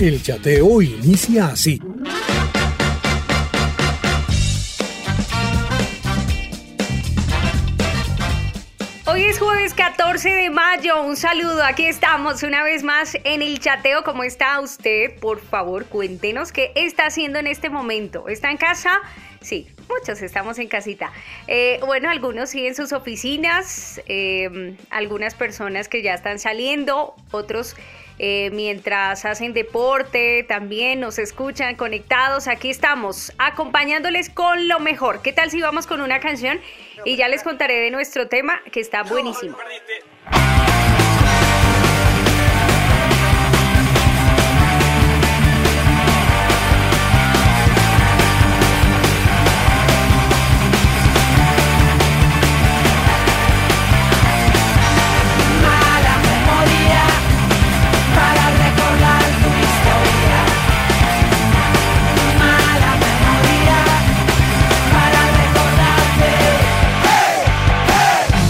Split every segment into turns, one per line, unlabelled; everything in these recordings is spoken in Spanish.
El chateo inicia así.
Hoy es jueves 14 de mayo. Un saludo. Aquí estamos una vez más en el chateo. ¿Cómo está usted? Por favor, cuéntenos qué está haciendo en este momento. ¿Está en casa? Sí, muchos estamos en casita. Eh, bueno, algunos sí en sus oficinas, em, algunas personas que ya están saliendo, otros eh, mientras hacen deporte, también nos escuchan conectados. Aquí estamos acompañándoles con lo mejor. ¿Qué tal si vamos con una canción? Y ya les contaré de nuestro tema que está buenísimo.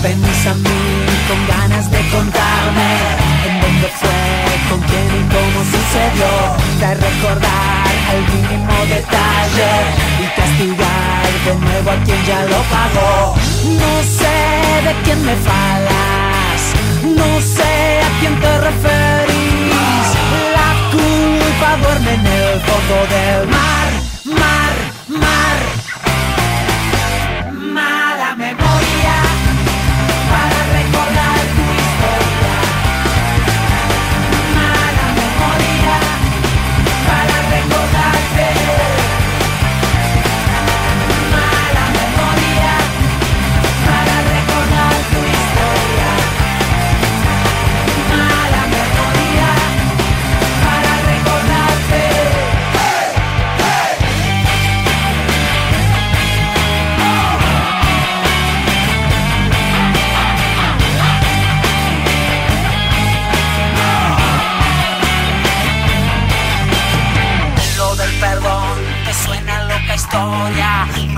A mí con ganas de contarme en dónde fue, con quién y cómo sucedió, de recordar al mínimo detalle y castigar de nuevo a quien ya lo pagó. No sé de quién me falas, no sé a quién te referís. La culpa duerme en el fondo del mar,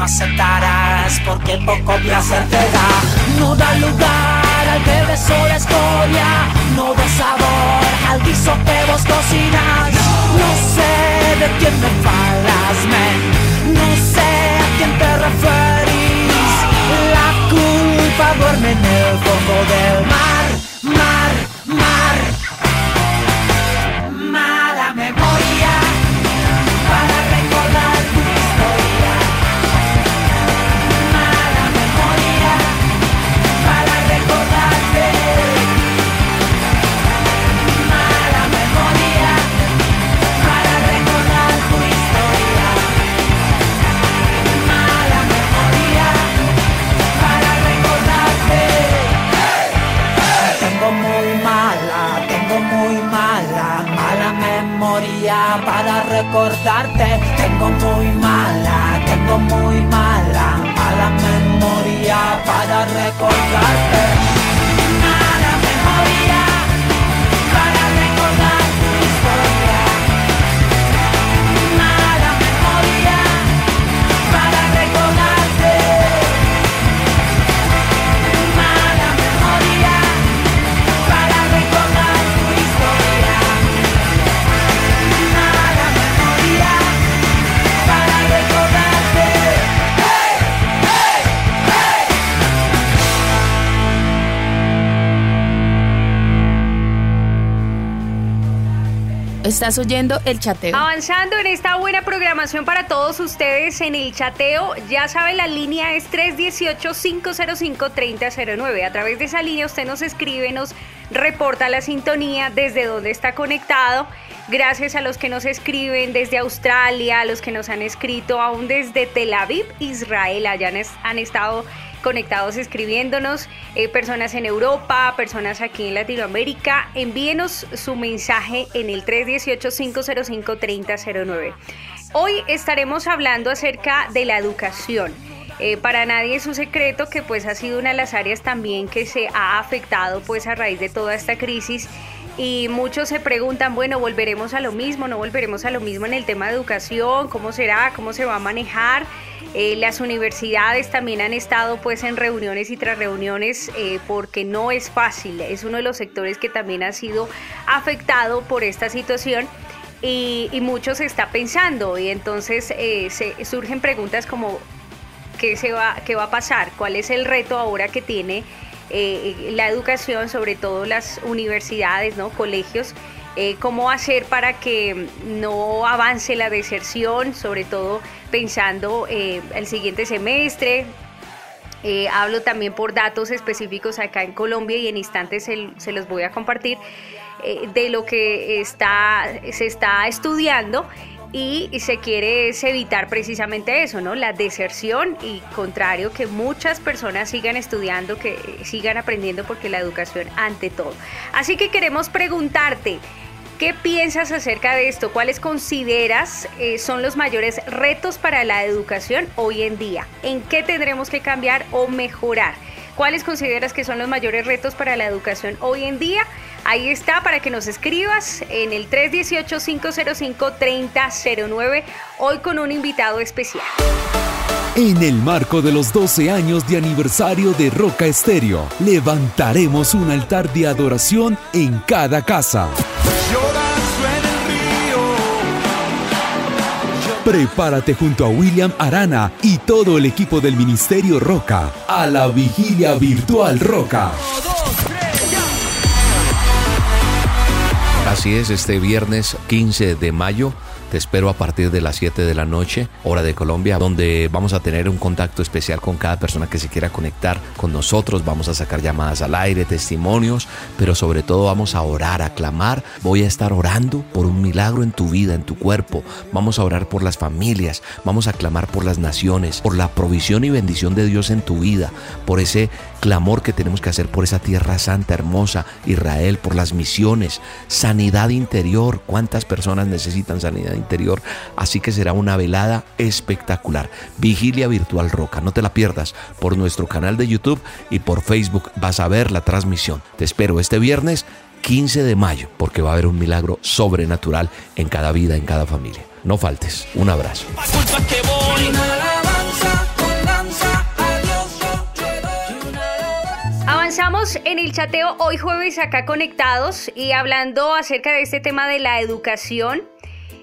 no aceptarás porque poco placer te da. No da lugar al que besó la escoria, no da sabor al guiso que vos cocinas. No sé de quién me falas, men, no sé a quién te referís. La culpa duerme en el fondo del mar,
Estás oyendo el chateo.
Avanzando en esta buena programación para todos ustedes en el chateo, ya saben, la línea es 318-505-3009. A través de esa línea usted nos escribe, nos reporta la sintonía desde donde está conectado. Gracias a los que nos escriben desde Australia, a los que nos han escrito aún desde Tel Aviv, Israel, allá han estado conectados escribiéndonos, eh, personas en Europa, personas aquí en Latinoamérica. Envíenos su mensaje en el 318-505-3009. Hoy estaremos hablando acerca de la educación. Eh, para nadie es un secreto que pues ha sido una de las áreas también que se ha afectado pues a raíz de toda esta crisis y muchos se preguntan, bueno, volveremos a lo mismo, no volveremos a lo mismo en el tema de educación, cómo será, cómo se va a manejar. Eh, las universidades también han estado pues en reuniones y tras reuniones eh, porque no es fácil, es uno de los sectores que también ha sido afectado por esta situación. Y, muchos se está pensando. Y entonces eh, se, surgen preguntas como ¿qué, se va, qué va a pasar, cuál es el reto ahora que tiene la educación, sobre todo las universidades, ¿no? colegios, eh, cómo hacer para que no avance la deserción, sobre todo pensando eh, el siguiente semestre. Eh, hablo también por datos específicos acá en Colombia y en instantes se, los voy a compartir de lo que está, se está estudiando y se quiere evitar precisamente eso, ¿no? La deserción y contrario que muchas personas sigan estudiando, que sigan aprendiendo porque la educación ante todo. Así que queremos preguntarte, ¿Qué piensas acerca de esto? ¿Cuáles consideras eh, son los mayores retos para la educación hoy en día? ¿En qué tendremos que cambiar o mejorar? ¿Cuáles consideras que son los mayores retos para la educación hoy en día? Ahí está para que nos escribas en el 318-505-3009, hoy con un invitado especial.
En el marco de los 12 años de aniversario de Roca Estéreo, levantaremos un altar de adoración en cada casa. Prepárate junto a William Arana y todo el equipo del Ministerio Roca a la vigilia virtual Roca.
Así es, este viernes 15 de mayo te espero a partir de las 7 de la noche, hora de Colombia, donde vamos a tener un contacto especial con cada persona que se quiera conectar con nosotros. Vamos a sacar llamadas al aire, testimonios, pero sobre todo vamos a orar, a clamar. Voy a estar orando por un milagro en tu vida, en tu cuerpo. Vamos a orar por las familias, vamos a clamar por las naciones, por la provisión y bendición de Dios en tu vida, por ese clamor que tenemos que hacer por esa tierra santa, hermosa, Israel, por las misiones, sanidad interior. ¿Cuántas personas necesitan sanidad interior? Así que será una velada espectacular. Vigilia Virtual Roca, no te la pierdas por nuestro canal de YouTube y por Facebook vas a ver la transmisión. Te espero este viernes 15 de mayo porque va a haber un milagro sobrenatural en cada vida, en cada familia. No faltes. Un abrazo.
Avanzamos en el chateo hoy jueves acá conectados y hablando acerca de este tema de la educación,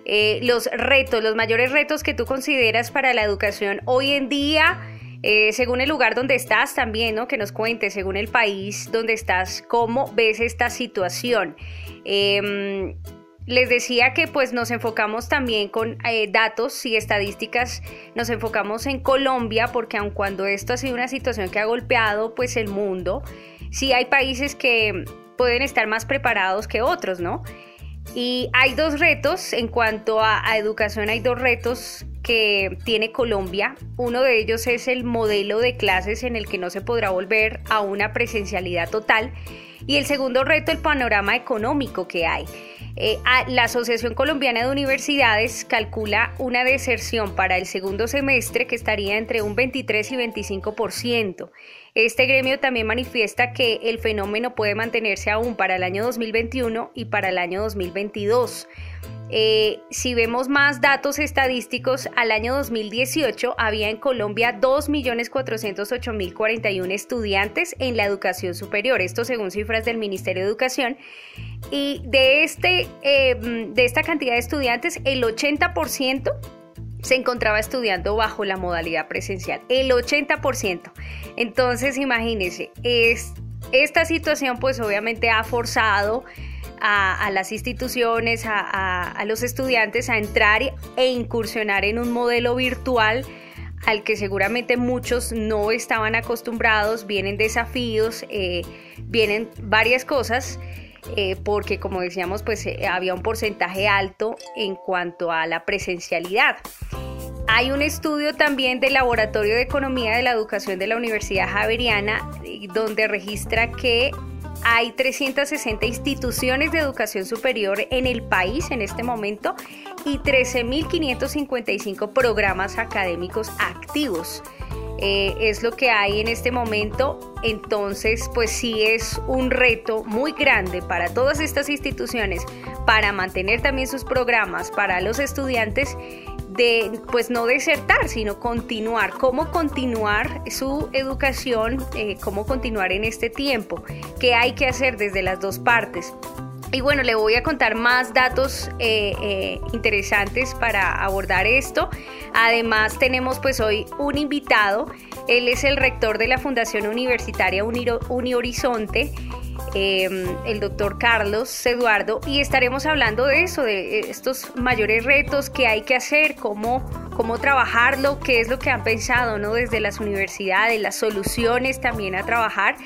eh, los retos, los mayores retos que tú consideras para la educación hoy en día, eh, según el lugar donde estás también, ¿no? Que nos cuentes, según el país donde estás, cómo ves esta situación. Em, les decía que pues nos enfocamos también con eh, datos y estadísticas, nos enfocamos en Colombia porque aun cuando esto ha sido una situación que ha golpeado pues el mundo, sí hay países que pueden estar más preparados que otros, ¿no? Y hay dos retos en cuanto a, a educación, hay dos retos que tiene Colombia. Uno de ellos es el modelo de clases en el que no se podrá volver a una presencialidad total. Y el segundo reto, el panorama económico que hay. Eh, la Asociación Colombiana de Universidades calcula una deserción para el segundo semestre que estaría entre un 23 y 25%. Este gremio también manifiesta que el fenómeno puede mantenerse aún para el año 2021 y para el año 2022. Eh, si vemos más datos estadísticos, al año 2018 había en Colombia 2.408.041 estudiantes en la educación superior, esto según cifras del Ministerio de Educación. Y de, este, eh, de esta cantidad de estudiantes, el 80% se encontraba estudiando bajo la modalidad presencial, el 80%. Entonces, imagínense, es, esta situación pues obviamente ha forzado a, las instituciones, a, los estudiantes a entrar e incursionar en un modelo virtual al que seguramente muchos no estaban acostumbrados, vienen desafíos, eh, vienen varias cosas. Eh, porque como decíamos, pues eh, había un porcentaje alto en cuanto a la presencialidad. hay un estudio también del Laboratorio de Economía de la Educación de la Universidad Javeriana donde registra que hay 360 instituciones de educación superior en el país en este momento y 13.555 programas académicos activos. Eh, es lo que hay en este momento. Entonces, pues sí es un reto muy grande para todas estas instituciones para mantener también sus programas para los estudiantes de pues no desertar, sino continuar, cómo continuar su educación, eh, cómo continuar en este tiempo, qué hay que hacer desde las dos partes. Y bueno, le voy a contar más datos eh, eh, interesantes para abordar esto. Además, tenemos pues hoy un invitado. Él es el rector de la Fundación Universitaria Unihorizonte Em, el doctor Carlos Eduardo, y estaremos hablando de eso, de estos mayores retos que hay que hacer, cómo, cómo trabajarlo, qué es lo que han pensado ¿no? desde las universidades, las soluciones también a trabajar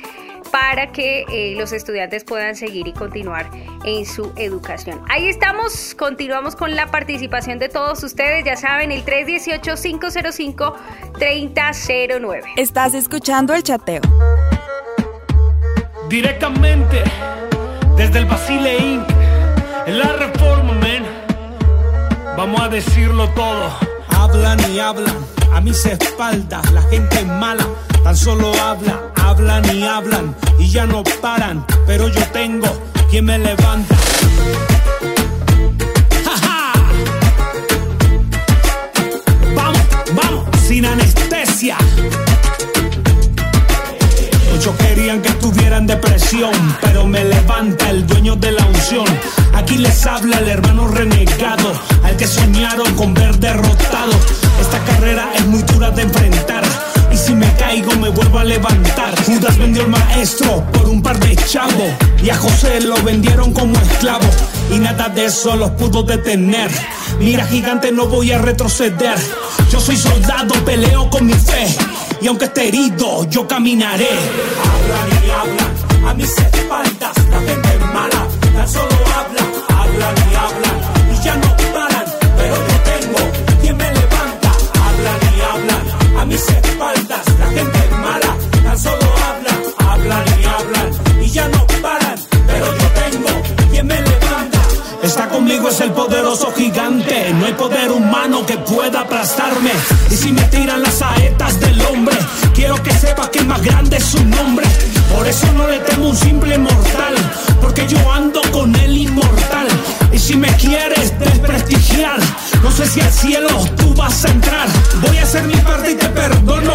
para que eh, los estudiantes puedan seguir y continuar en su educación. Ahí estamos, continuamos con la participación de todos ustedes, ya saben, el 318-505-3009.
Estás escuchando el chateo
directamente desde el Basile Inc. En la reforma, men. Vamos a decirlo todo.
Hablan y hablan a mis espaldas, la gente mala. Tan solo habla, hablan y hablan y ya no paran. Pero yo tengo quien me levanta. Vamos, vamos, sin anestesia. Muchos querían que estuviera en depresión, pero me levanta el dueño de la unción. Aquí les habla el hermano renegado, al que soñaron con ver derrotado. Esta carrera es muy dura de enfrentar. Y si me caigo me vuelvo a levantar. Judas vendió al maestro por un par de chavos. Y a José lo vendieron como esclavo. Y nada de eso los pudo detener. Mira gigante no voy a retroceder. Yo soy soldado, peleo con mi fe y aunque esté herido, yo caminaré. Hablan y hablan a mis espaldas, la gente mala, tan solo habla, poderoso gigante, no hay poder humano que pueda aplastarme. Y si me tiran las saetas del hombre, quiero que sepa que más grande es su nombre. Por eso no le temo un simple mortal, porque yo ando con el inmortal. Y si me quieres desprestigiar, no sé si al cielo tú vas a entrar. Voy a hacer mi parte y te perdono.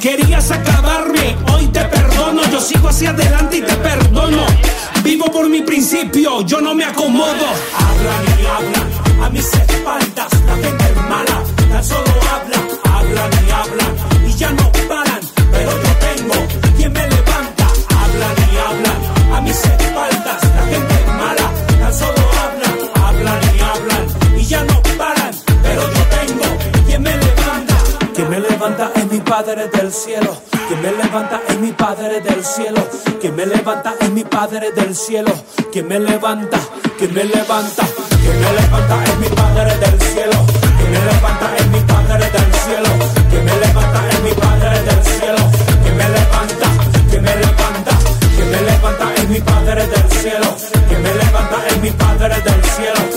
Querías acabarme, hoy te perdono. Yo sigo hacia adelante y te perdono. Vivo por mi principio, yo no me acomodo. Hablan y hablan a mis espaldas, la gente es mala, tan solo habla, hablan y hablan y ya no paran, pero yo tengo quien me levanta. Hablan y hablan a mis espaldas, la gente es mala, tan solo habla, hablan y hablan y ya no paran, pero yo tengo quien me levanta. Quien me levanta es mi Padre del cielo. Quien me levanta es mi Padre del cielo. Me levanta es mi Padre del cielo. Quien me levanta, quien me levanta. Quien me levanta es mi Padre del cielo. Quien me levanta es mi Padre del cielo. Quien me levanta es mi Padre del cielo. Quien me levanta, quien me levanta. Quien me levanta es mi Padre del cielo. Quien me levanta es mi Padre del cielo.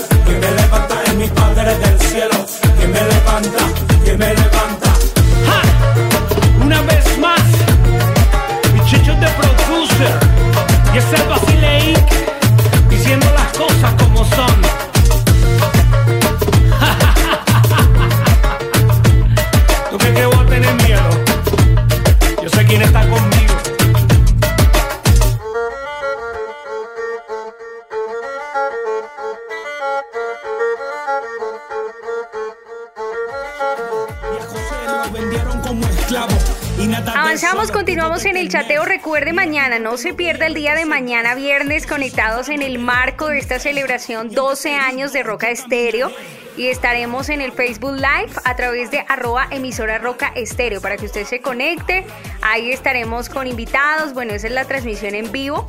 El
chateo. Recuerde mañana, no se pierda el día de mañana, viernes, conectados en el marco de esta celebración 12 años de Roca Estéreo. Y estaremos en el Facebook Live a través de arroba emisora Roca Estéreo para que usted se conecte. Ahí estaremos con invitados. Bueno, esa es la transmisión en vivo.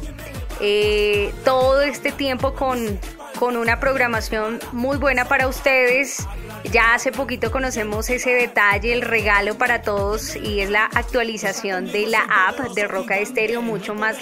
Eh, todo este tiempo con, con una programación muy buena para ustedes. Ya hace poquito conocemos ese detalle, el regalo para todos y es la actualización de la app de Roca Estéreo, mucho más,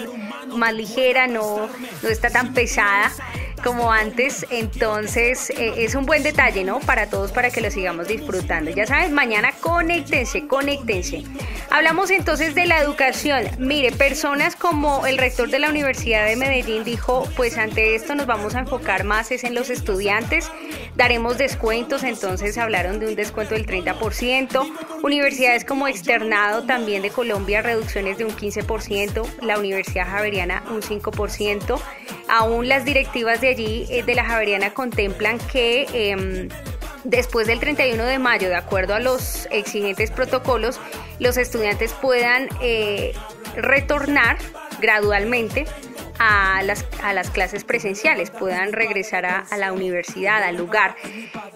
más ligera, no, no está tan pesada como antes. Entonces eh, es un buen detalle, ¿no? Para todos, para que lo sigamos disfrutando. Ya sabes, mañana conéctense, conéctense. Hablamos entonces de la educación. Mire, personas como el rector de la Universidad de Medellín dijo, pues ante esto nos vamos a enfocar más es en los estudiantes. Daremos descuentos, entonces hablaron de un descuento del 30%. Universidades como Externado también de Colombia, reducciones de un 15%. La Universidad Javeriana un 5%. Aún las directivas de allí, eh, de la Javeriana, contemplan que... Em, después del 31 de mayo, de acuerdo a los exigentes protocolos, los estudiantes puedan eh, retornar gradualmente a las, a las clases presenciales, puedan regresar a, la universidad, al lugar.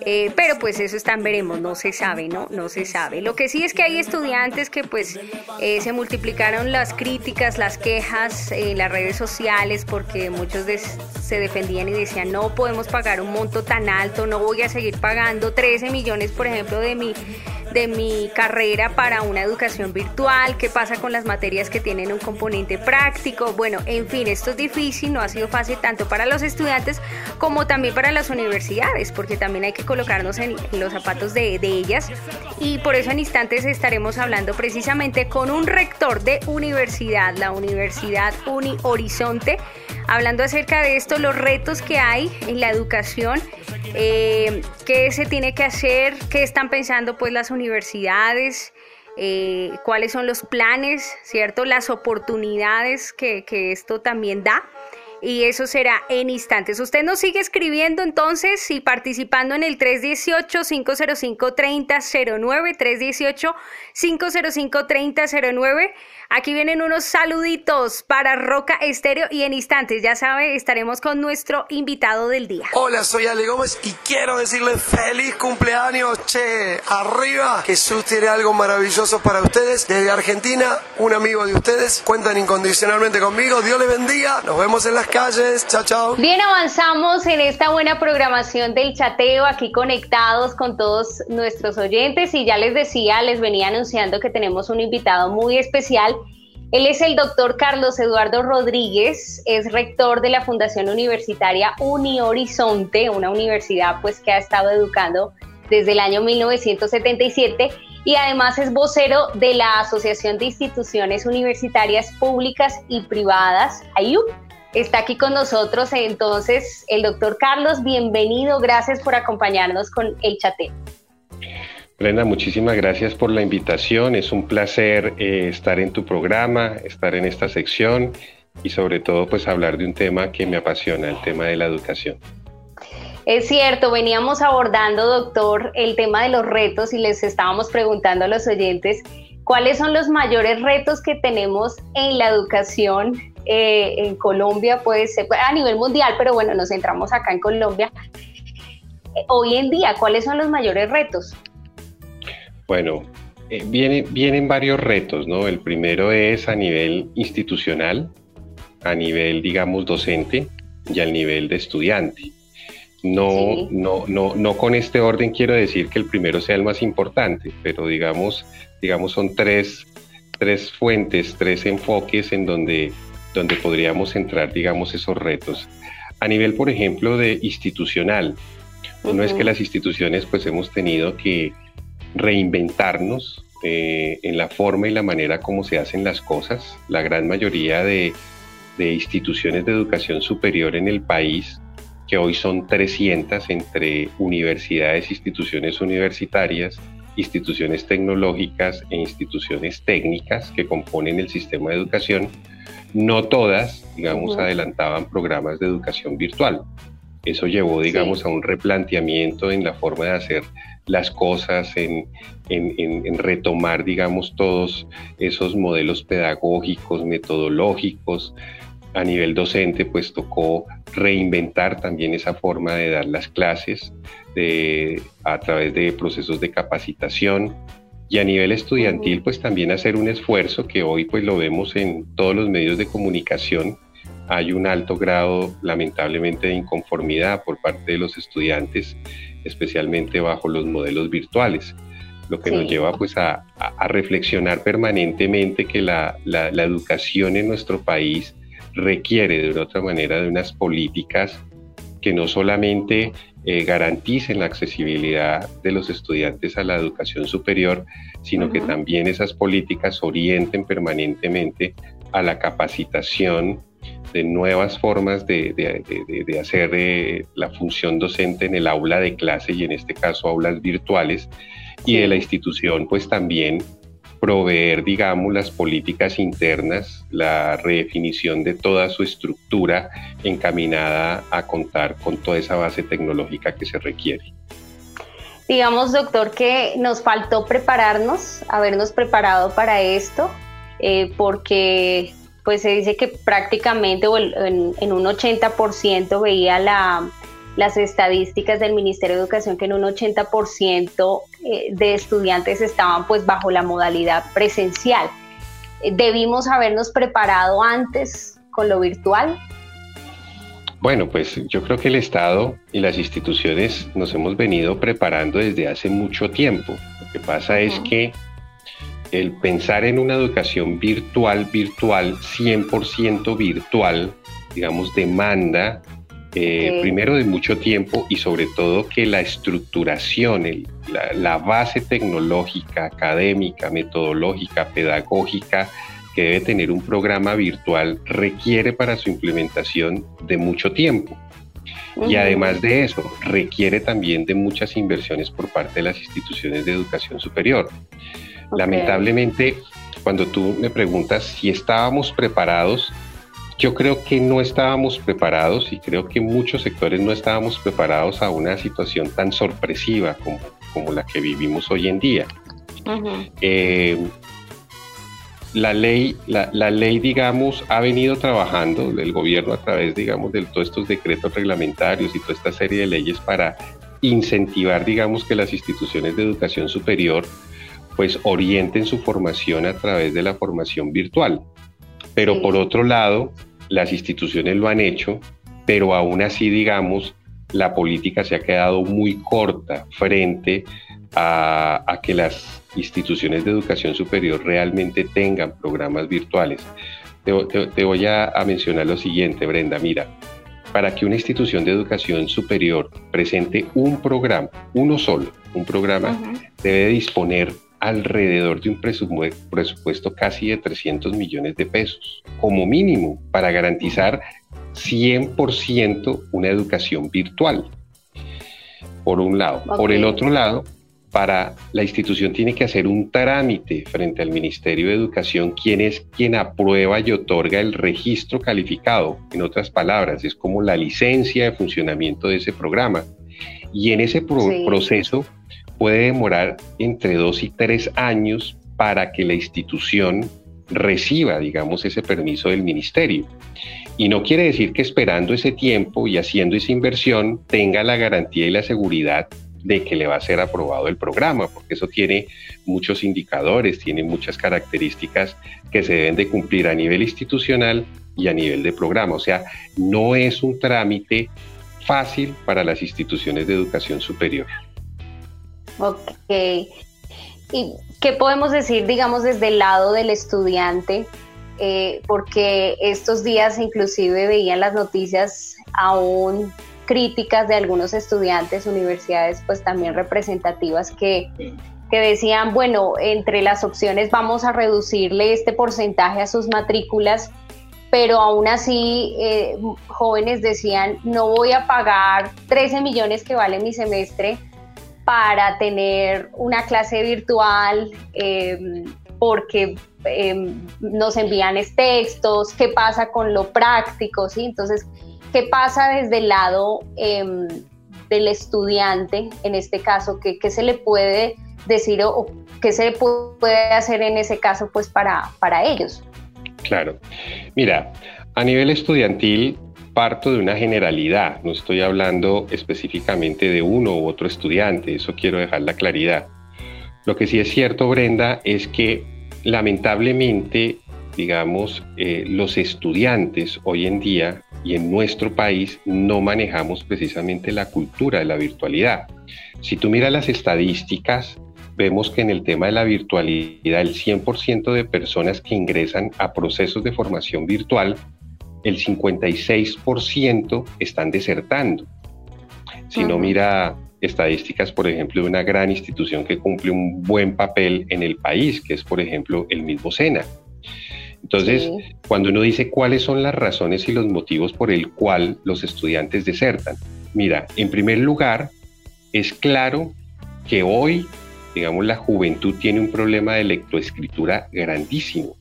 Eh, pero pues eso están veremos, no se sabe, ¿no? No se sabe. Lo que sí es que hay estudiantes que pues eh, se multiplicaron las críticas, las quejas en las redes sociales porque muchos se defendían y decían no podemos pagar un monto tan alto, no voy a seguir pagando 13 millones, por ejemplo, de mi de mi carrera para una educación virtual, qué pasa con las materias que tienen un componente práctico. Bueno, en fin, esto difícil, no ha sido fácil tanto para los estudiantes como también para las universidades, porque también hay que colocarnos en, los zapatos de, de ellas. Y por eso en instantes estaremos hablando precisamente con un rector de universidad, la Universidad Uni Horizonte, hablando acerca de esto, los retos que hay en la educación eh, qué se tiene que hacer, qué están pensando pues las universidades, eh, cuáles son los planes, ¿cierto? Las oportunidades que, que esto también da y eso será en instantes. Usted nos sigue escribiendo entonces y participando en el 318-505-3009, 318-505-3009. Aquí vienen unos saluditos para Roca Estéreo y en instantes, ya sabe, estaremos con nuestro invitado del día.
Hola, soy Ale Gómez y quiero decirle feliz cumpleaños, che, arriba. Jesús tiene algo maravilloso para ustedes. Desde Argentina, un amigo de ustedes, cuentan incondicionalmente conmigo. Dios les bendiga. Nos vemos en las calles. Chao, chao.
Bien, avanzamos en esta buena programación del chateo, aquí conectados con todos nuestros oyentes y ya les decía, les venía anunciando que tenemos un invitado muy especial él es el doctor Carlos Eduardo Rodríguez, es rector de la Fundación Universitaria Uni Horizonte, una universidad pues que ha estado educando desde el año 1977 y además es vocero de la Asociación de Instituciones Universitarias Públicas y Privadas. Está aquí con nosotros entonces el doctor Carlos, bienvenido, gracias por acompañarnos con el chateo.
Brenda, muchísimas gracias por la invitación. Es un placer eh, estar en tu programa, estar en esta sección y sobre todo pues hablar de un tema que me apasiona, el tema de la educación.
Es cierto, veníamos abordando, doctor, el tema de los retos y les estábamos preguntando a los oyentes cuáles son los mayores retos que tenemos en la educación eh, en Colombia, pues a nivel mundial, pero bueno, nos centramos acá en Colombia. Eh, hoy en día, ¿cuáles son los mayores retos?
Bueno, eh, vienen varios retos, ¿no? El primero es a nivel institucional, a nivel, digamos, docente y al nivel de estudiante. No, no, no, no con este orden quiero decir que el primero sea el más importante, pero digamos, digamos son tres, tres fuentes, tres enfoques en donde, donde podríamos entrar, digamos, esos retos. A nivel, por ejemplo, de institucional, uno es que las instituciones pues hemos tenido que reinventarnos eh, en la forma y la manera como se hacen las cosas. La gran mayoría de, instituciones de educación superior en el país, que hoy son 300 entre universidades, instituciones universitarias, instituciones tecnológicas e instituciones técnicas que componen el sistema de educación, no todas, digamos, adelantaban programas de educación virtual. Eso llevó, digamos, a un replanteamiento en la forma de hacer las cosas, en, retomar, digamos, todos esos modelos pedagógicos, metodológicos. A nivel docente, pues tocó reinventar también esa forma de dar las clases a través de procesos de capacitación. Y a nivel estudiantil, pues también hacer un esfuerzo que hoy pues lo vemos en todos los medios de comunicación hay un alto grado, lamentablemente, de inconformidad por parte de los estudiantes, especialmente bajo los modelos virtuales, lo que nos lleva pues a, reflexionar permanentemente que la, la, educación en nuestro país requiere de otra manera de unas políticas que no solamente eh, garanticen la accesibilidad de los estudiantes a la educación superior, sino que también esas políticas orienten permanentemente a la capacitación de nuevas formas de, hacer eh, la función docente en el aula de clase y en este caso aulas virtuales y de la institución pues también proveer digamos las políticas internas, la redefinición de toda su estructura encaminada a contar con toda esa base tecnológica que se requiere.
Digamos, doctor, que nos faltó prepararnos, habernos preparado para esto, eh, porque pues se dice que prácticamente en, en un 80% veía la, las estadísticas del Ministerio de Educación que en un 80% eh, de estudiantes estaban pues bajo la modalidad presencial. Eh, ¿Debimos habernos preparado antes con lo virtual?
Bueno, pues yo creo que el Estado y las instituciones nos hemos venido preparando desde hace mucho tiempo. Lo que pasa es que el pensar en una educación virtual, virtual, 100% virtual, digamos, demanda eh, primero de mucho tiempo y sobre todo que la estructuración, la, base tecnológica, académica, metodológica, pedagógica que debe tener un programa virtual requiere para su implementación de mucho tiempo. Y además de eso, requiere también de muchas inversiones por parte de las instituciones de educación superior. Lamentablemente, cuando tú me preguntas si estábamos preparados, yo creo que no estábamos preparados y creo que muchos sectores no estábamos preparados a una situación tan sorpresiva como, como la que vivimos hoy en día. Eh, la ley, la, ley, digamos, ha venido trabajando, el gobierno a través, digamos, de todos estos decretos reglamentarios y toda esta serie de leyes para incentivar, digamos, que las instituciones de educación superior pues orienten su formación a través de la formación virtual. Pero por otro lado, las instituciones lo han hecho, pero aún así, digamos, la política se ha quedado muy corta frente a, que las instituciones de educación superior realmente tengan programas virtuales. Te, voy a, mencionar lo siguiente, Brenda. Mira, para que una institución de educación superior presente un programa, uno solo, un programa, debe disponer alrededor de un presupuesto casi de 300 millones de pesos, como mínimo, para garantizar 100% una educación virtual. Por un lado. Por el otro lado, para la institución tiene que hacer un trámite frente al Ministerio de Educación, quien es quien aprueba y otorga el registro calificado. En otras palabras, es como la licencia de funcionamiento de ese programa. Y en ese proceso puede demorar entre dos y tres años para que la institución reciba, digamos, ese permiso del ministerio. Y no quiere decir que esperando ese tiempo y haciendo esa inversión tenga la garantía y la seguridad de que le va a ser aprobado el programa, porque eso tiene muchos indicadores, tiene muchas características que se deben de cumplir a nivel institucional y a nivel de programa. O sea, no es un trámite fácil para las instituciones de educación superior.
Ok. ¿Y qué podemos decir, digamos, desde el lado del estudiante? Eh, porque estos días inclusive veían las noticias aún críticas de algunos estudiantes, universidades pues también representativas que, que decían, bueno, entre las opciones vamos a reducirle este porcentaje a sus matrículas, pero aún así eh, jóvenes decían, no voy a pagar 13 millones que vale mi semestre para tener una clase virtual, em, porque em, nos envían textos, qué pasa con lo práctico, ¿sí? Entonces, ¿qué pasa desde el lado em, del estudiante, en este caso, ¿qué, se le puede decir o, qué se puede hacer en ese caso, pues, para, para ellos?
Claro. Mira, a nivel estudiantil, parto de una generalidad, no estoy hablando específicamente de uno u otro estudiante, eso quiero dejar la claridad. Lo que sí es cierto, Brenda, es que lamentablemente digamos, eh, los estudiantes hoy en día y en nuestro país no manejamos precisamente la cultura de la virtualidad. Si tú miras las estadísticas, vemos que en el tema de la virtualidad, el 100% de personas que ingresan a procesos de formación virtual, el 56% están desertando. Si no mira estadísticas, por ejemplo, de una gran institución que cumple un buen papel en el país, que es, por ejemplo, el mismo SENA. Entonces, cuando uno dice cuáles son las razones y los motivos por el cual los estudiantes desertan, mira, en primer lugar, es claro que hoy, digamos, la juventud tiene un problema de lectoescritura grandísimo.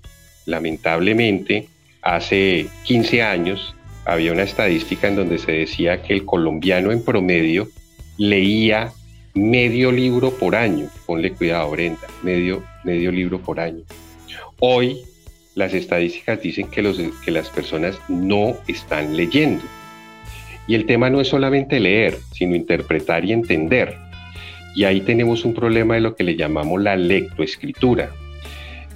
Lamentablemente, hace 15 años había una estadística en donde se decía que el colombiano en promedio leía medio libro por año. Ponle cuidado, Brenda, medio, medio libro por año. Hoy las estadísticas dicen que, que las personas no están leyendo. Y el tema no es solamente leer, sino interpretar y entender. Y ahí tenemos un problema de lo que le llamamos la lectoescritura.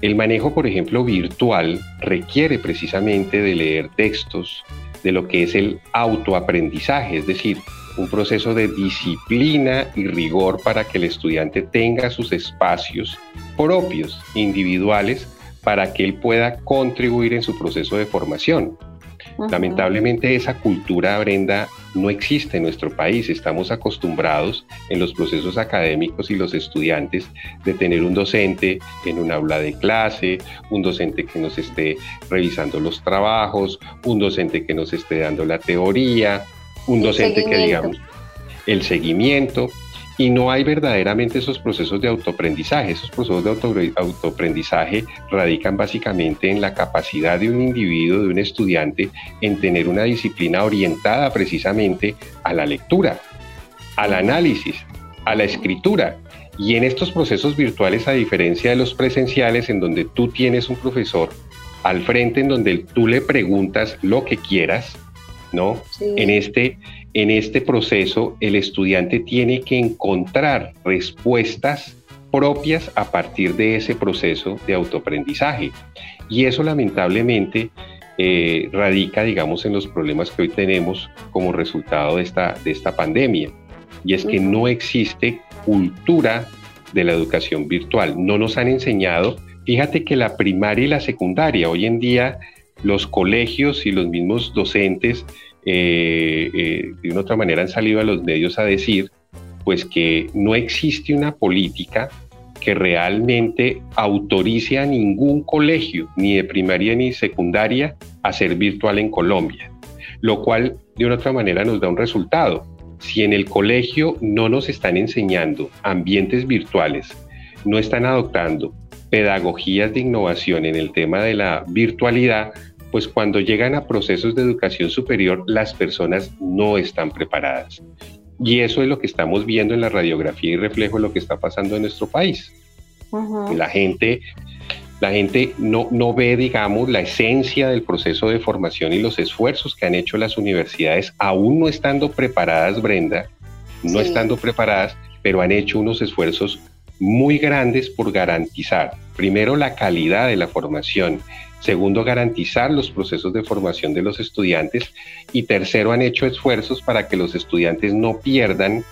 El manejo, por ejemplo, virtual requiere precisamente de leer textos, de lo que es el autoaprendizaje, es decir, un proceso de disciplina y rigor para que el estudiante tenga sus espacios propios, individuales, para que él pueda contribuir en su proceso de formación. Lamentablemente esa cultura, Brenda, no existe en nuestro país. Estamos acostumbrados en los procesos académicos y los estudiantes de tener un docente en un aula de clase, un docente que nos esté revisando los trabajos, un docente que nos esté dando la teoría, un docente que digamos el seguimiento y no hay verdaderamente esos procesos de autoaprendizaje. Esos procesos de autoaprendizaje radican básicamente en la capacidad de un individuo, de un estudiante, en tener una disciplina orientada precisamente a la lectura, al análisis, a la escritura. Y en estos procesos virtuales, a diferencia de los presenciales, en donde tú tienes un profesor al frente, en donde tú le preguntas lo que quieras, ¿no? En, este, en este proceso el estudiante tiene que encontrar respuestas propias a partir de ese proceso de autoaprendizaje. Y eso lamentablemente eh, radica, digamos, en los problemas que hoy tenemos como resultado de esta, de esta pandemia. Y es que no existe cultura de la educación virtual. No nos han enseñado, fíjate que la primaria y la secundaria, hoy en día los colegios y los mismos docentes eh, eh, de una otra manera han salido a los medios a decir pues que no existe una política que realmente autorice a ningún colegio, ni de primaria ni secundaria, a ser virtual en Colombia, lo cual de una otra manera nos da un resultado. Si en el colegio no nos están enseñando ambientes virtuales, no están adoptando pedagogías de innovación en el tema de la virtualidad, pues cuando llegan a procesos de educación superior, las personas no están preparadas. Y eso es lo que estamos viendo en la radiografía y reflejo de lo que está pasando en nuestro país. La gente, la gente no, no ve, digamos, la esencia del proceso de formación y los esfuerzos que han hecho las universidades, aún no estando preparadas, Brenda, no estando preparadas, pero han hecho unos esfuerzos muy grandes por garantizar, primero, la calidad de la formación, segundo, garantizar los procesos de formación de los estudiantes. Y tercero, han hecho esfuerzos para que los estudiantes no pierdan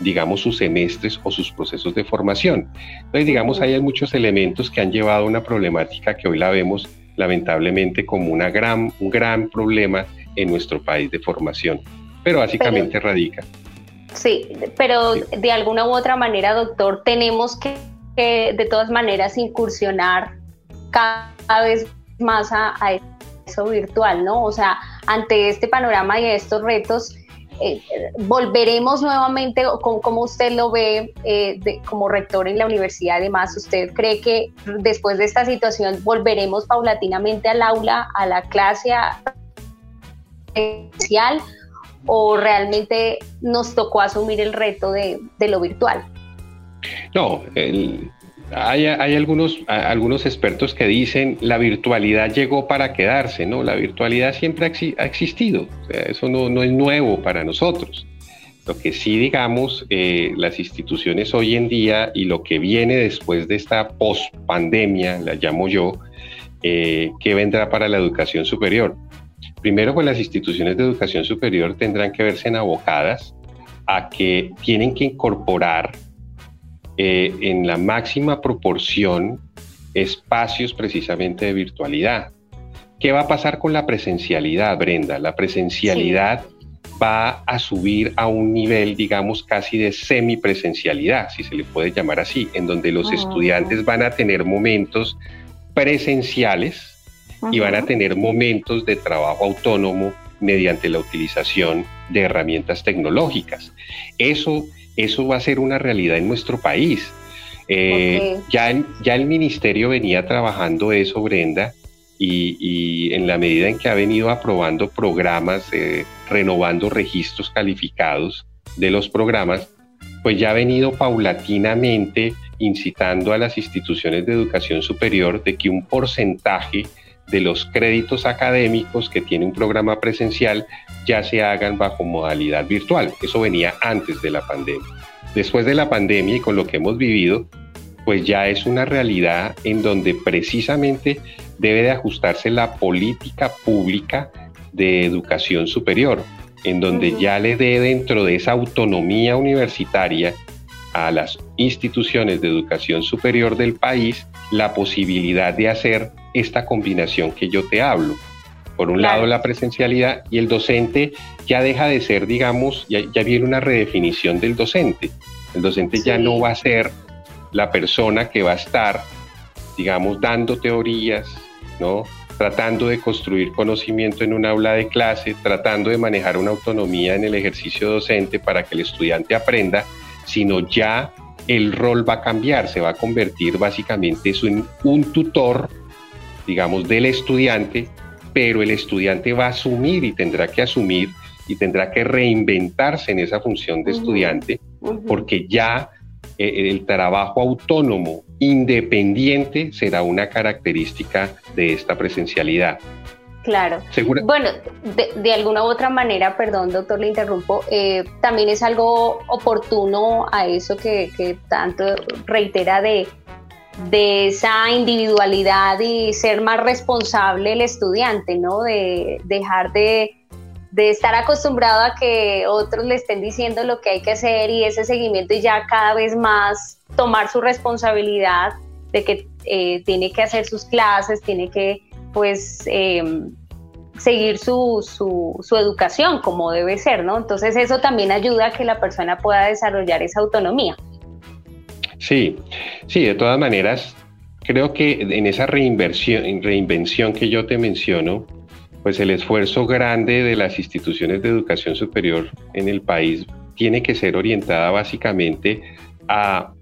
digamos, sus semestres o sus procesos de formación. Entonces, digamos, hay muchos elementos que han llevado a una problemática que hoy la vemos lamentablemente como una gran, un gran problema en nuestro país de formación, pero básicamente radica.
Sí, pero de alguna u otra manera, doctor, tenemos que, de todas maneras incursionar cada vez más a, eso virtual, ¿no? O sea, ante este panorama y estos retos, eh, volveremos nuevamente, como, usted lo ve eh, como rector en la universidad, además, ¿usted cree que después de esta situación volveremos paulatinamente al aula, a la clase especial? o realmente nos tocó asumir el reto de, lo virtual?
No, hay, algunos, algunos expertos que dicen la virtualidad llegó para quedarse, ¿no? La virtualidad siempre ha, existido, eso no, es nuevo para nosotros. Lo que sí, digamos, eh, las instituciones hoy en día y lo que viene después de esta post-pandemia, la llamo yo, eh, ¿qué vendrá para la educación superior? Primero, pues las instituciones de educación superior tendrán que verse abocadas a que tienen que incorporar eh, en la máxima proporción espacios precisamente de virtualidad. ¿Qué va a pasar con la presencialidad, Brenda? La presencialidad va a subir a un nivel, digamos, casi de semipresencialidad, si se le puede llamar así, en donde los estudiantes van a tener momentos presenciales y van a tener momentos de trabajo autónomo mediante la utilización de herramientas tecnológicas. Eso, eso va a ser una realidad en nuestro país. Eh, ya, ya el ministerio venía trabajando eso, Brenda, y, en la medida en que ha venido aprobando programas, eh, renovando registros calificados de los programas, pues ya ha venido paulatinamente incitando a las instituciones de educación superior de que un porcentaje de los créditos académicos que tiene un programa presencial ya se hagan bajo modalidad virtual. Eso venía antes de la pandemia. Después de la pandemia y con lo que hemos vivido, pues ya es una realidad en donde precisamente debe de ajustarse la política pública de educación superior, en donde ya le dé dentro de esa autonomía universitaria a las instituciones de educación superior del país la posibilidad de hacer esta combinación que yo te hablo. Por un lado la presencialidad y el docente ya deja de ser, digamos, ya, viene una redefinición del docente. El docente ya no va a ser la persona que va a estar, digamos, dando teorías, ¿no? tratando de construir conocimiento en un aula de clase, tratando de manejar una autonomía en el ejercicio docente para que el estudiante aprenda, sino ya el rol va a cambiar, se va a convertir básicamente en un tutor, digamos, del estudiante, pero el estudiante va a asumir y tendrá que asumir y tendrá que reinventarse en esa función de estudiante, porque ya eh, el trabajo autónomo, independiente, será una característica de esta presencialidad.
Claro. Bueno, de, alguna u otra manera, perdón, doctor, le interrumpo, eh, también es algo oportuno a eso que, tanto reitera de, de esa individualidad y ser más responsable el estudiante, ¿no? De dejar de, estar acostumbrado a que otros le estén diciendo lo que hay que hacer y ese seguimiento y ya cada vez más tomar su responsabilidad de que eh, tiene que hacer sus clases, tiene que pues em, seguir su, su, educación como debe ser, ¿no? Entonces eso también ayuda a que la persona pueda desarrollar esa autonomía.
Sí, sí, de todas maneras, creo que en esa reinversión, reinvención que yo te menciono, pues el esfuerzo grande de las instituciones de educación superior en el país tiene que ser orientada básicamente a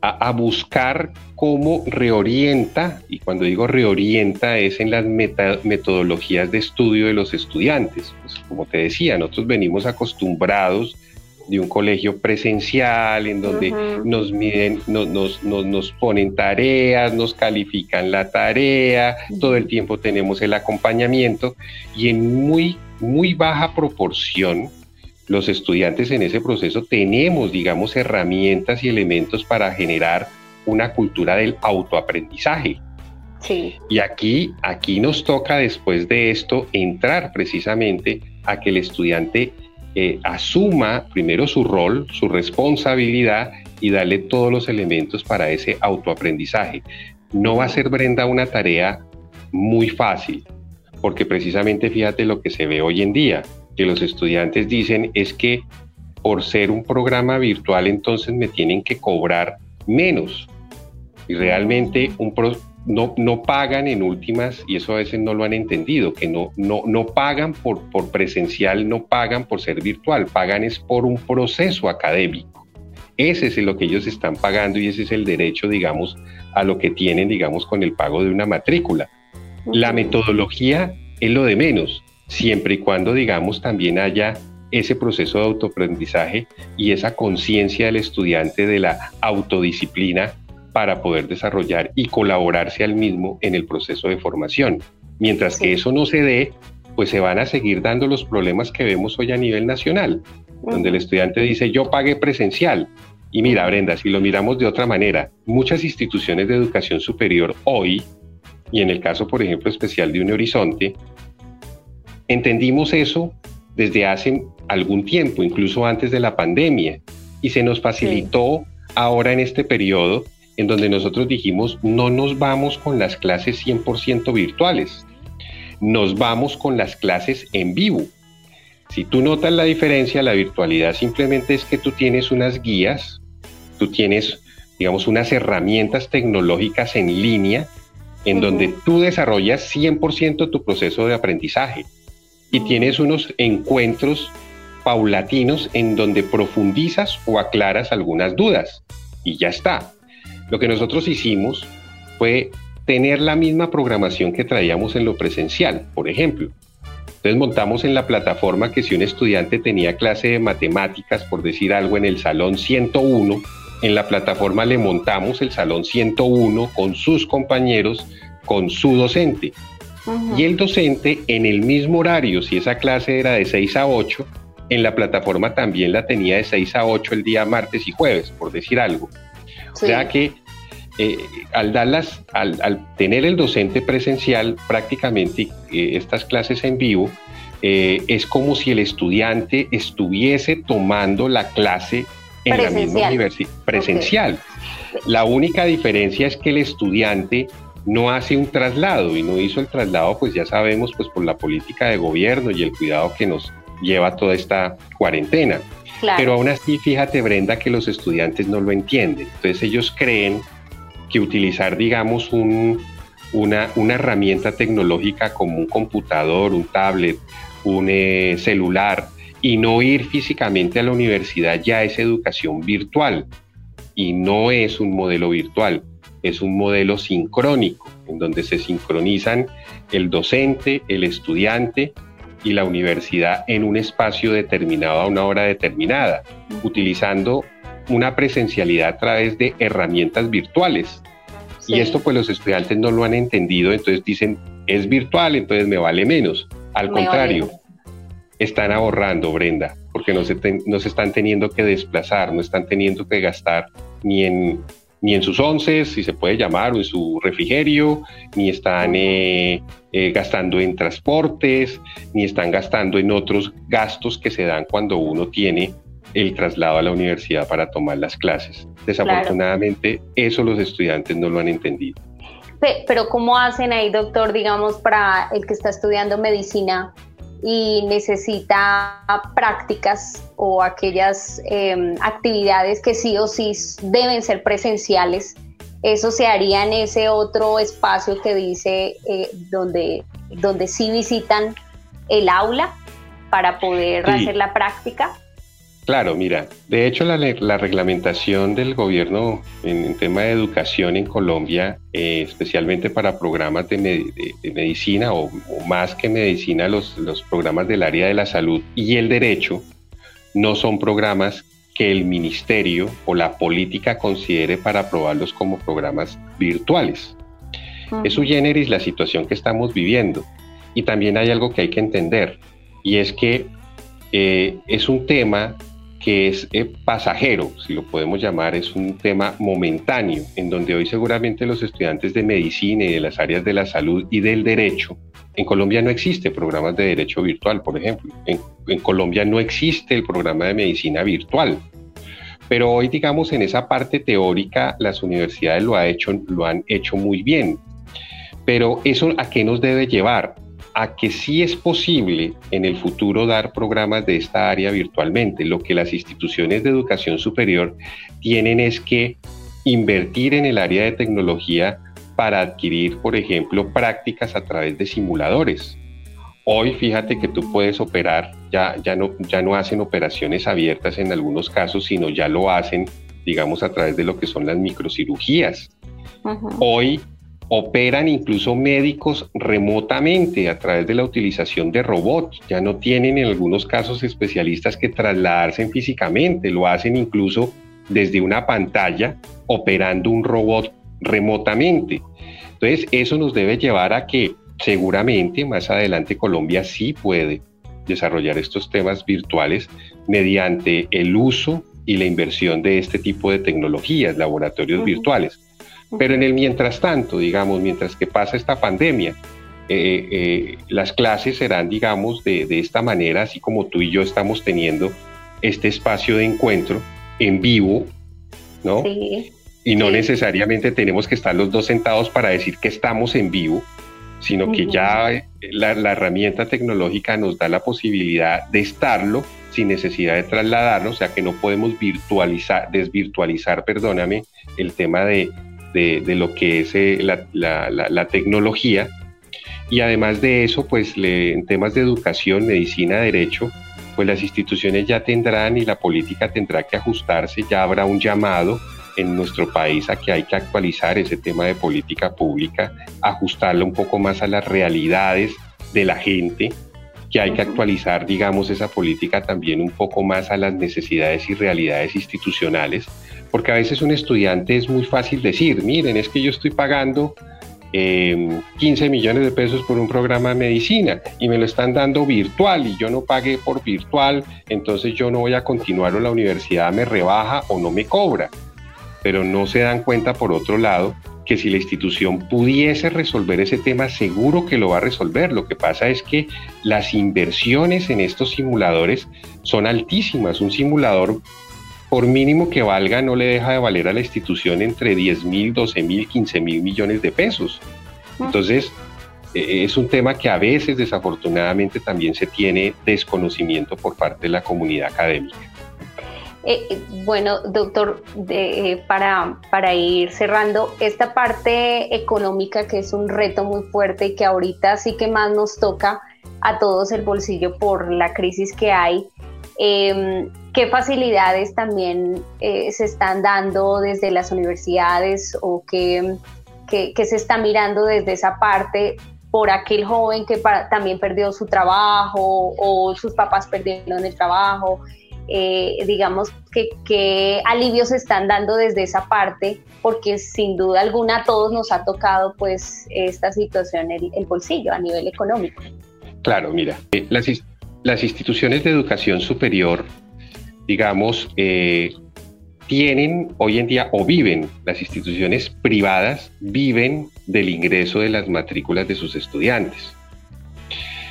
a, buscar cómo reorienta, y cuando digo reorienta es en las metodologías de estudio de los estudiantes. Pues, como te decía, nosotros venimos acostumbrados de un colegio presencial en donde nos miden, nos, nos, ponen tareas, nos califican la tarea, todo el tiempo tenemos el acompañamiento y en muy, muy baja proporción los estudiantes en ese proceso tenemos, digamos, herramientas y elementos para generar una cultura del autoaprendizaje. Sí. Y aquí, aquí nos toca después de esto entrar precisamente a que el estudiante asuma primero su rol, su responsabilidad y darle todos los elementos para ese autoaprendizaje. No va a ser, Brenda, una tarea muy fácil, porque precisamente fíjate lo que se ve hoy en día que los estudiantes dicen es que por ser un programa virtual entonces me tienen que cobrar menos. Y realmente un no, no pagan en últimas, y eso a veces no lo han entendido, que no, no, no pagan por, por presencial, no pagan por ser virtual, pagan es por un proceso académico. Ese es lo que ellos están pagando y ese es el derecho, digamos, a lo que tienen, digamos, con el pago de una matrícula. La metodología es lo de menos siempre y cuando, digamos, también haya ese proceso de autoaprendizaje y esa conciencia del estudiante de la autodisciplina para poder desarrollar y colaborarse al mismo en el proceso de formación. Mientras que eso no se dé, pues se van a seguir dando los problemas que vemos hoy a nivel nacional, donde el estudiante dice yo pagué presencial. Y mira, Brenda, si lo miramos de otra manera, muchas instituciones de educación superior hoy y en el caso, por ejemplo, especial de un horizonte, entendimos eso desde hace algún tiempo, incluso antes de la pandemia, y se nos facilitó ahora en este periodo en donde nosotros dijimos, no nos vamos con las clases 100% virtuales, nos vamos con las clases en vivo. Si tú notas la diferencia, la virtualidad simplemente es que tú tienes unas guías, tú tienes, digamos, unas herramientas tecnológicas en línea en donde tú desarrollas 100% tu proceso de aprendizaje y tienes unos encuentros paulatinos en donde profundizas o aclaras algunas dudas y ya está. Lo que nosotros hicimos fue tener la misma programación que traíamos en lo presencial, por ejemplo. Entonces montamos en la plataforma que si un estudiante tenía clase de matemáticas, por decir algo, en el salón 101, en la plataforma le montamos el salón 101 con sus compañeros, con su docente. Y el docente en el mismo horario, si esa clase era de 6 a 8, en la plataforma también la tenía de 6 a 8 el día martes y jueves, por decir algo. O sea que eh, al, darlas, al, tener el docente presencial, prácticamente eh, estas clases en vivo, eh, es como si el estudiante estuviese tomando la clase en la misma universidad presencial. La única diferencia es que el estudiante no hace un traslado y no hizo el traslado, pues ya sabemos, pues por la política de gobierno y el cuidado que nos lleva toda esta cuarentena. Pero aún así, fíjate Brenda que los estudiantes no lo entienden. Entonces ellos creen que utilizar, digamos, un, una, una, herramienta tecnológica como un computador, un tablet, un eh, celular, y no ir físicamente a la universidad ya es educación virtual. Y no es un modelo virtual, es un modelo sincrónico, en donde se sincronizan el docente, el estudiante y la universidad en un espacio determinado a una hora determinada, utilizando una presencialidad a través de herramientas virtuales. Y esto pues los estudiantes no lo han entendido, entonces dicen, es virtual, entonces me vale menos. Al contrario, están ahorrando, Brenda, porque no se, no se están teniendo que desplazar, no están teniendo que gastar ni en ni en sus once, si se puede llamar, o en su refrigerio, ni están eh, eh, gastando en transportes, ni están gastando en otros gastos que se dan cuando uno tiene el traslado a la universidad para tomar las clases. Desafortunadamente, eso los estudiantes no lo han entendido.
Pero ¿cómo hacen ahí, doctor, digamos, para el que está estudiando medicina y necesita prácticas o aquellas em, actividades que sí o sí deben ser presenciales, eso se haría en ese otro espacio que dice eh, donde, donde sí visitan el aula para poder hacer la práctica.
Claro, mira, de hecho la, reglamentación del gobierno en, tema de educación en Colombia, eh, especialmente para programas de, medicina o, más que medicina, los, programas del área de la salud y el derecho, no son programas que el ministerio o la política considere para aprobarlos como programas virtuales. Es su generis la situación que estamos viviendo. Y también hay algo que hay que entender, y es que eh, es un tema que es eh, pasajero, si lo podemos llamar, es un tema momentáneo, en donde hoy seguramente los estudiantes de medicina y de las áreas de la salud y del derecho, en Colombia no existe programas de derecho virtual, por ejemplo, en, en Colombia no existe el programa de medicina virtual, pero hoy digamos en esa parte teórica las universidades lo, ha hecho, lo han hecho muy bien, pero eso a qué nos debe llevar? A que sí es posible en el futuro dar programas de esta área virtualmente. Lo que las instituciones de educación superior tienen es que invertir en el área de tecnología para adquirir, por ejemplo, prácticas a través de simuladores. Hoy fíjate que tú puedes operar, ya, ya, no, ya no hacen operaciones abiertas en algunos casos, sino ya lo hacen, digamos, a través de lo que son las microcirugías. Hoy operan incluso médicos remotamente a través de la utilización de robots. Ya no tienen en algunos casos especialistas que trasladarse físicamente, lo hacen incluso desde una pantalla operando un robot remotamente. Entonces, eso nos debe llevar a que seguramente más adelante Colombia sí puede desarrollar estos temas virtuales mediante el uso y la inversión de este tipo de tecnologías, laboratorios virtuales Pero en el mientras tanto, digamos, mientras que pasa esta pandemia, eh, eh, las clases serán, digamos, de, de, esta manera, así como tú y yo estamos teniendo este espacio de encuentro en vivo, ¿no? Sí. Y no necesariamente tenemos que estar los dos sentados para decir que estamos en vivo, sino que ya eh, la, la, herramienta tecnológica nos da la posibilidad de estarlo sin necesidad de trasladarnos, o sea que no podemos virtualizar, desvirtualizar, perdóname, el tema de, de, lo que es eh, la, la, tecnología. Y además de eso, pues en temas de educación, medicina, derecho, pues las instituciones ya tendrán y la política tendrá que ajustarse, ya habrá un llamado en nuestro país a que hay que actualizar ese tema de política pública, ajustarlo un poco más a las realidades de la gente, que hay que actualizar, digamos, esa política también un poco más a las necesidades y realidades institucionales, porque a veces un estudiante es muy fácil decir, miren, es que yo estoy pagando 15 em, millones de pesos por un programa de medicina y me lo están dando virtual y yo no pagué por virtual, entonces yo no voy a continuar o la universidad me rebaja o no me cobra pero no se dan cuenta, por otro lado, que si la institución pudiese resolver ese tema, seguro que lo va a resolver. Lo que pasa es que las inversiones en estos simuladores son altísimas. Un simulador, por mínimo que valga, no le deja de valer a la institución entre 10 mil, 12 mil, 15 mil millones de pesos. Ah. Entonces, e, es un tema que a veces, desafortunadamente, también se tiene desconocimiento por parte de la comunidad académica.
Eh, bueno, doctor, eh, para, para ir cerrando, esta parte económica que es un reto muy fuerte y que ahorita sí que más nos toca a todos el bolsillo por la crisis que hay, em, ¿qué facilidades también eh, se están dando desde las universidades o qué, se está mirando desde esa parte por aquel joven que también perdió su trabajo o sus papás perdieron el trabajo? Eh, digamos, que, alivios están dando desde esa parte, porque sin duda alguna a todos nos ha tocado pues esta situación, el, el bolsillo a nivel económico.
Claro, mira, eh, las, las, instituciones de educación superior, digamos, eh, tienen hoy en día o viven, las instituciones privadas viven del ingreso de las matrículas de sus estudiantes.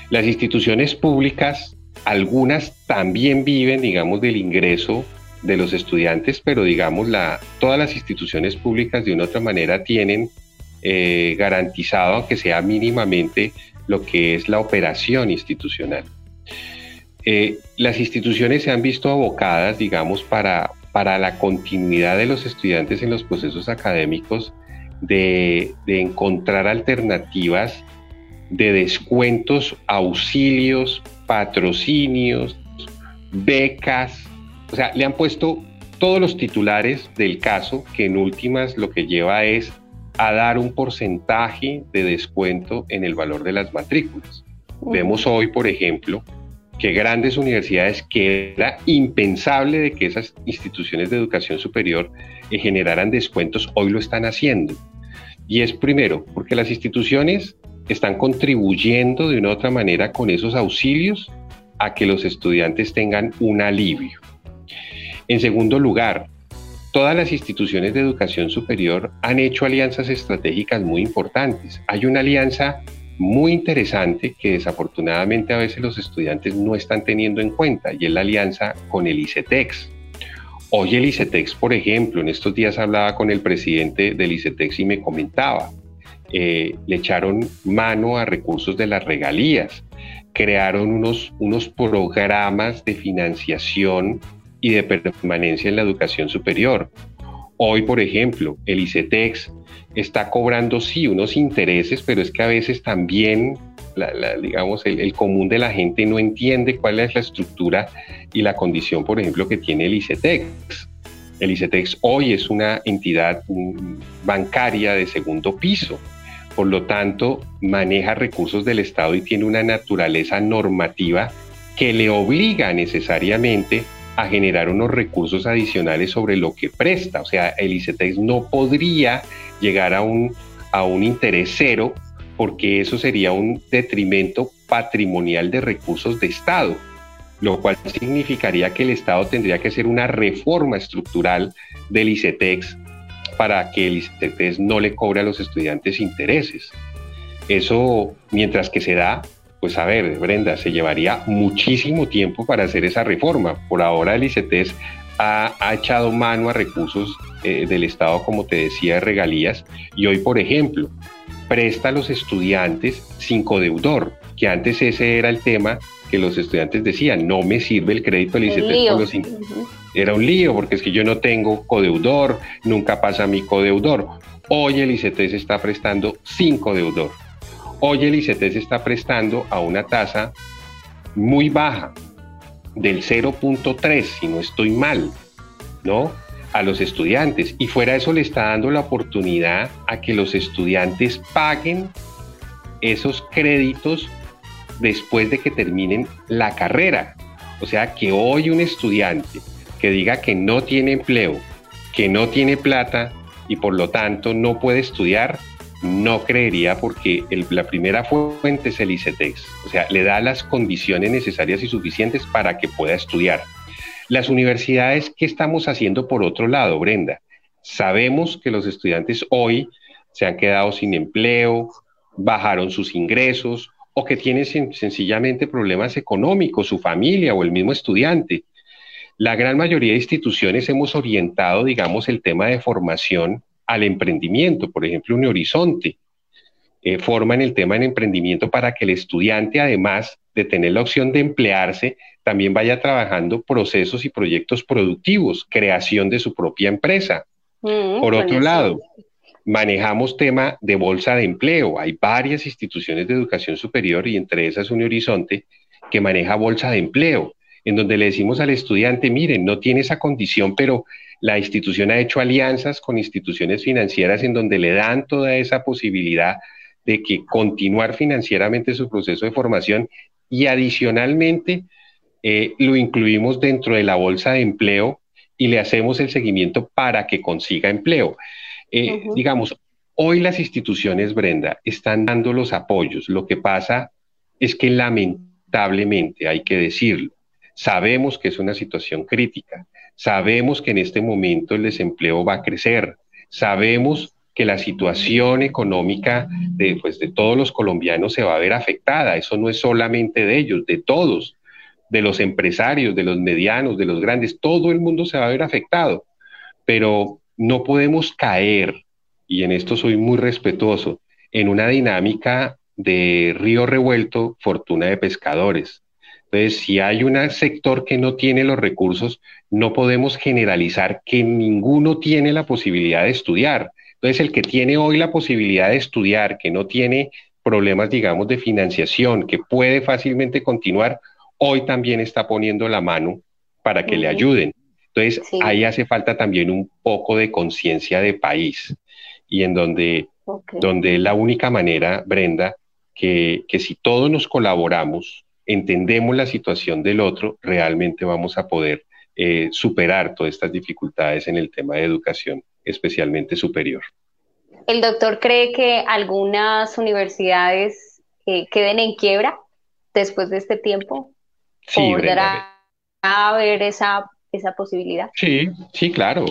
Las instituciones públicas algunas también viven, digamos, del ingreso de los estudiantes, pero digamos, la, todas las instituciones públicas de una u otra manera tienen eh, garantizado, aunque sea mínimamente, lo que es la operación institucional. Eh, las instituciones se han visto abocadas, digamos, para, para la continuidad de los estudiantes en los procesos académicos, de, de encontrar alternativas de descuentos, auxilios, patrocinios, becas, o sea, le han puesto todos los titulares del caso, que en últimas lo que lleva es a dar un porcentaje de descuento en el valor de las matrículas. Vemos hoy, por ejemplo, que grandes universidades que era impensable de que esas instituciones de educación superior eh, generaran descuentos, hoy lo están haciendo. Y es primero, porque las instituciones están contribuyendo de una u otra manera con esos auxilios a que los estudiantes tengan un alivio. En segundo lugar, todas las instituciones de educación superior han hecho alianzas estratégicas muy importantes. Hay una alianza muy interesante que desafortunadamente a veces los estudiantes no están teniendo en cuenta y es la alianza con el ICETEX. Hoy el ICETEX, por ejemplo, en estos días hablaba con el presidente del ICETEX y me comentaba, eh, le echaron mano a recursos de las regalías, crearon unos, unos programas de financiación y de permanencia en la educación superior. Hoy, por ejemplo, el ICETEX está cobrando, sí, unos intereses, pero es que a veces también, digamos, el, el, común de la gente no entiende cuál es la estructura y la condición, por ejemplo, que tiene el ICETEX. El ICETEX hoy es una entidad bancaria de segundo piso por lo tanto maneja recursos del Estado y tiene una naturaleza normativa que le obliga necesariamente a generar unos recursos adicionales sobre lo que presta. O sea, el ICETEX no podría llegar a un, a un interés cero porque eso sería un detrimento patrimonial de recursos de Estado, lo cual significaría que el Estado tendría que hacer una reforma estructural del ICETEX para que el ICETES no le cobre a los estudiantes intereses. Eso, mientras que se da, pues a ver, Brenda, se llevaría muchísimo tiempo para hacer esa reforma. Por ahora el ICETES ha, echado mano a recursos eh, del Estado, como te decía, de regalías, y hoy, por ejemplo, presta a los estudiantes sin codeudor, que antes ese era el tema que los estudiantes decían, no me sirve el crédito del ICETES por los Era un lío, porque es que yo no tengo codeudor, nunca pasa mi codeudor. Hoy el ICETES está prestando sin codeudor. Hoy el ICT se está prestando a una tasa muy baja, del 0.3, si no estoy mal, ¿no? A los estudiantes. Y fuera eso le está dando la oportunidad a que los estudiantes paguen esos créditos después de que terminen la carrera. O sea, que hoy un estudiante que diga que no tiene empleo, que no tiene plata y por lo tanto no puede estudiar, no creería porque la primera fuente es el ICETEX, o sea, le da las condiciones necesarias y suficientes para que pueda estudiar. Las universidades, ¿qué estamos haciendo por otro lado, Brenda? Sabemos que los estudiantes hoy se han quedado sin empleo, bajaron sus ingresos o que tienen sencillamente problemas económicos, su familia o el mismo estudiante. La gran mayoría de instituciones hemos orientado, digamos, el tema de formación al emprendimiento. Por ejemplo, un horizonte eh, forman el tema en emprendimiento para que el estudiante, además de tener la opción de emplearse, también vaya trabajando procesos y proyectos productivos, creación de su propia empresa. Mm, Por otro lado, manejamos tema de bolsa de empleo. Hay varias instituciones de educación superior y entre esas un horizonte que maneja bolsa de empleo, en donde le decimos al estudiante, miren, no tiene esa condición, pero la institución ha hecho alianzas con instituciones financieras en donde le dan toda esa posibilidad de que continuar financieramente su proceso de formación y adicionalmente eh, lo incluimos dentro de la bolsa de empleo y le hacemos el seguimiento para que consiga empleo. Eh, digamos, hoy las instituciones, Brenda, están dando los apoyos. Lo que pasa es que lamentablemente, hay que decirlo, sabemos que es una situación crítica, Sabemos que en este momento el desempleo va a crecer. Sabemos que la situación económica de, pues, de todos los colombianos se va a ver afectada. Eso no es solamente de ellos, de todos, de los empresarios, de los medianos, de los grandes. Todo el mundo se va a ver afectado. Pero no podemos caer, y en esto soy muy respetuoso, en una dinámica de río revuelto, fortuna de pescadores. Entonces, si hay un sector que no tiene los recursos, no podemos generalizar que ninguno tiene la posibilidad de estudiar. Entonces, el que tiene hoy la posibilidad de estudiar, que no tiene problemas, digamos, de financiación, que puede fácilmente continuar, hoy también está poniendo la mano para que le ayuden. Entonces, ahí hace falta también un poco de conciencia de país y en donde, donde la única manera, Brenda, que, que si todos nos colaboramos, entendemos la situación del otro, realmente vamos a poder eh, superar todas estas dificultades en el tema de educación, especialmente superior.
¿El doctor cree que algunas universidades eh, queden en quiebra después de este tiempo?
Sí,
¿Podrá haber esa, esa posibilidad?
Sí, sí, claro.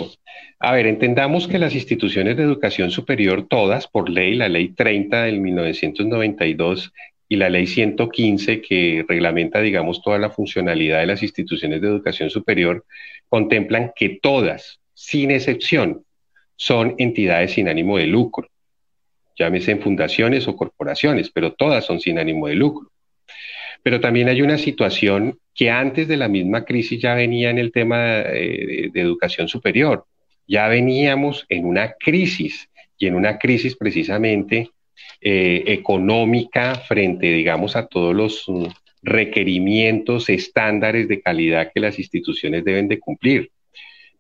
A ver, entendamos que las instituciones de educación superior, todas por ley, la ley 30 del 1992 y la ley 115 que reglamenta, digamos, toda la funcionalidad de las instituciones de educación superior, contemplan que todas, sin excepción, son entidades sin ánimo de lucro. Llámese en fundaciones o corporaciones, pero todas son sin ánimo de lucro. Pero también hay una situación que antes de la misma crisis ya venía en el tema eh, de educación superior. Ya veníamos en una crisis y en una crisis precisamente eh, económica frente, digamos, a todos los requerimientos, estándares de calidad que las instituciones deben de cumplir.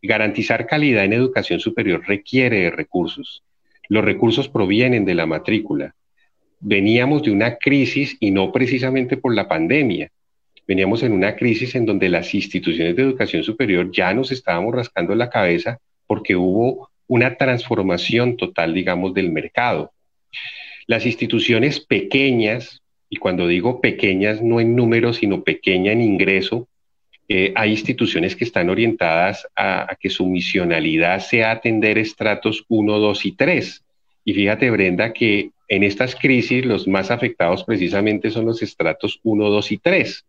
Garantizar calidad en educación superior requiere de recursos. Los recursos provienen de la matrícula. Veníamos de una crisis y no precisamente por la pandemia. Veníamos en una crisis en donde las instituciones de educación superior ya nos estábamos rascando la cabeza porque hubo una transformación total, digamos, del mercado. Las instituciones pequeñas, y cuando digo pequeñas no en número, sino pequeña en ingreso, eh, hay instituciones que están orientadas a, a, que su misionalidad sea atender estratos 1, 2 y 3. Y fíjate, Brenda, que en estas crisis los más afectados precisamente son los estratos 1, 2 y 3.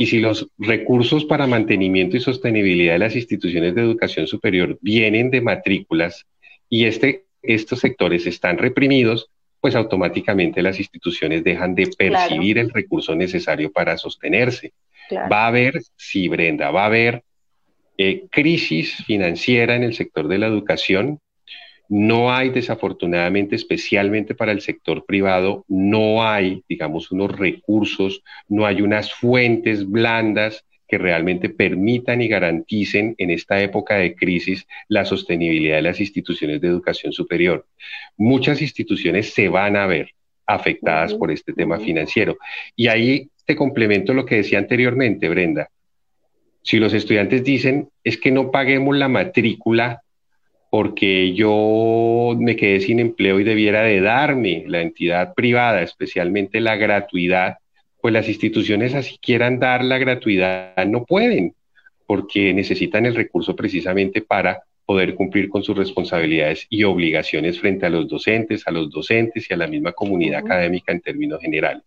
Y si los recursos para mantenimiento y sostenibilidad de las instituciones de educación superior vienen de matrículas y este, estos sectores están reprimidos, pues automáticamente las instituciones dejan de percibir el recurso necesario para sostenerse. Va a haber, sí, Brenda, va a haber eh, crisis financiera en el sector de la educación, no hay, desafortunadamente, especialmente para el sector privado, no hay, digamos, unos recursos, no hay unas fuentes blandas que realmente permitan y garanticen en esta época de crisis la sostenibilidad de las instituciones de educación superior. Muchas instituciones se van a ver afectadas por este tema financiero. Y ahí te complemento lo que decía anteriormente, Brenda. Si los estudiantes dicen es que no paguemos la matrícula porque yo me quedé sin empleo y debiera de darme la entidad privada, especialmente la gratuidad, pues las instituciones así quieran dar la gratuidad no pueden, porque necesitan el recurso precisamente para poder cumplir con sus responsabilidades y obligaciones frente a los docentes, a los docentes y a la misma comunidad académica en términos generales.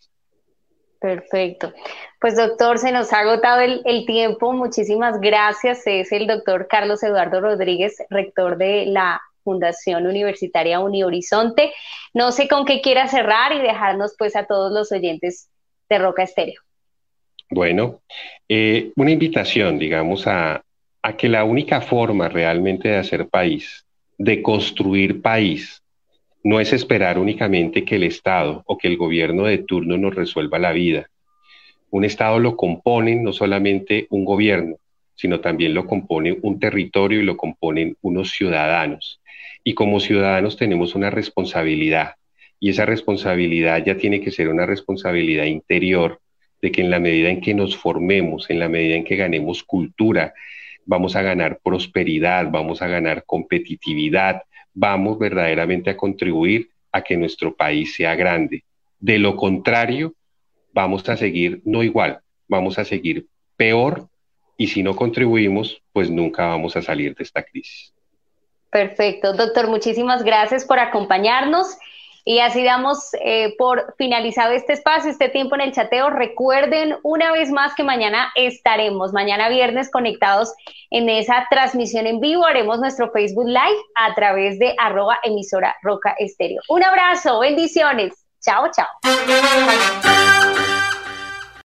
Perfecto. Pues doctor, se nos ha agotado el, tiempo. Muchísimas gracias. Es el doctor Carlos Eduardo Rodríguez, rector de la Fundación Universitaria Unihorizonte. No sé con qué quiera cerrar y dejarnos pues a todos los oyentes de Roca Estéreo.
Bueno, eh, una invitación, digamos, a, a que la única forma realmente de hacer país, de construir país, no es esperar únicamente que el Estado o que el gobierno de turno nos resuelva la vida. Un Estado lo componen no solamente un gobierno, sino también lo compone un territorio y lo componen unos ciudadanos. Y como ciudadanos tenemos una responsabilidad, y esa responsabilidad ya tiene que ser una responsabilidad interior, de que en la medida en que nos formemos, en la medida en que ganemos cultura, vamos a ganar prosperidad, vamos a ganar competitividad, vamos verdaderamente a contribuir a que nuestro país sea grande. De lo contrario, vamos a seguir no igual, vamos a seguir peor y si no contribuimos, pues nunca vamos a salir de esta crisis.
Perfecto, doctor, muchísimas gracias por acompañarnos y así damos eh, por finalizado este espacio, este tiempo en el chateo. Recuerden una vez más que mañana estaremos, mañana viernes, conectados en esa transmisión en vivo. Haremos nuestro Facebook Live a través de arroba emisora roca estéreo. Un abrazo, bendiciones. Chao, chao.